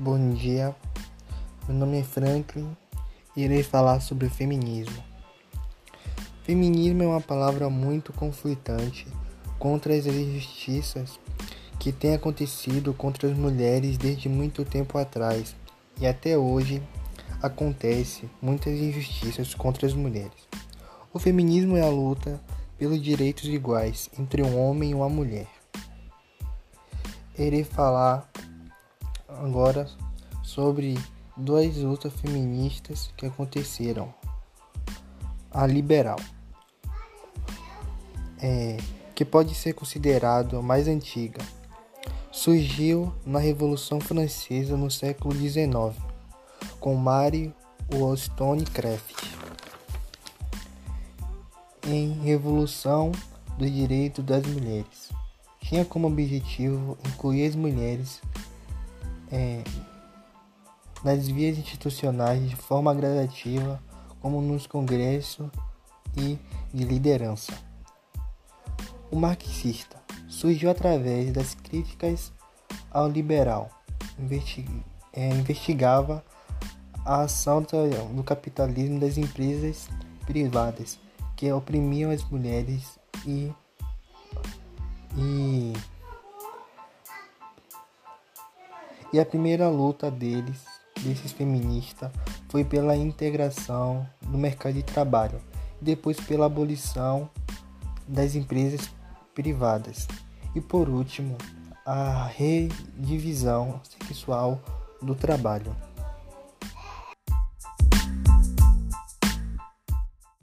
Bom dia, meu nome é Franklin e irei falar sobre feminismo. Feminismo é uma palavra muito conflitante contra as injustiças que têm acontecido contra as mulheres desde muito tempo atrás e até hoje acontece muitas injustiças contra as mulheres. O feminismo é a luta pelos direitos iguais entre um homem e uma mulher. Irei falar agora sobre duas lutas feministas que aconteceram. A liberal, é, que pode ser considerada a mais antiga, surgiu na Revolução Francesa no século XIX, com Marie Wollstonecraft. Em Revolução dos Direitos das Mulheres, tinha como objetivo incluir as mulheres é, nas vias institucionais de forma gradativa, como nos congressos e de liderança. O marxista surgiu através das críticas ao liberal, é, investigava a ação do capitalismo das empresas privadas que oprimiam as mulheres e, e E a primeira luta deles, desses feministas, foi pela integração no mercado de trabalho, depois pela abolição das empresas privadas. E por último, a redivisão sexual do trabalho.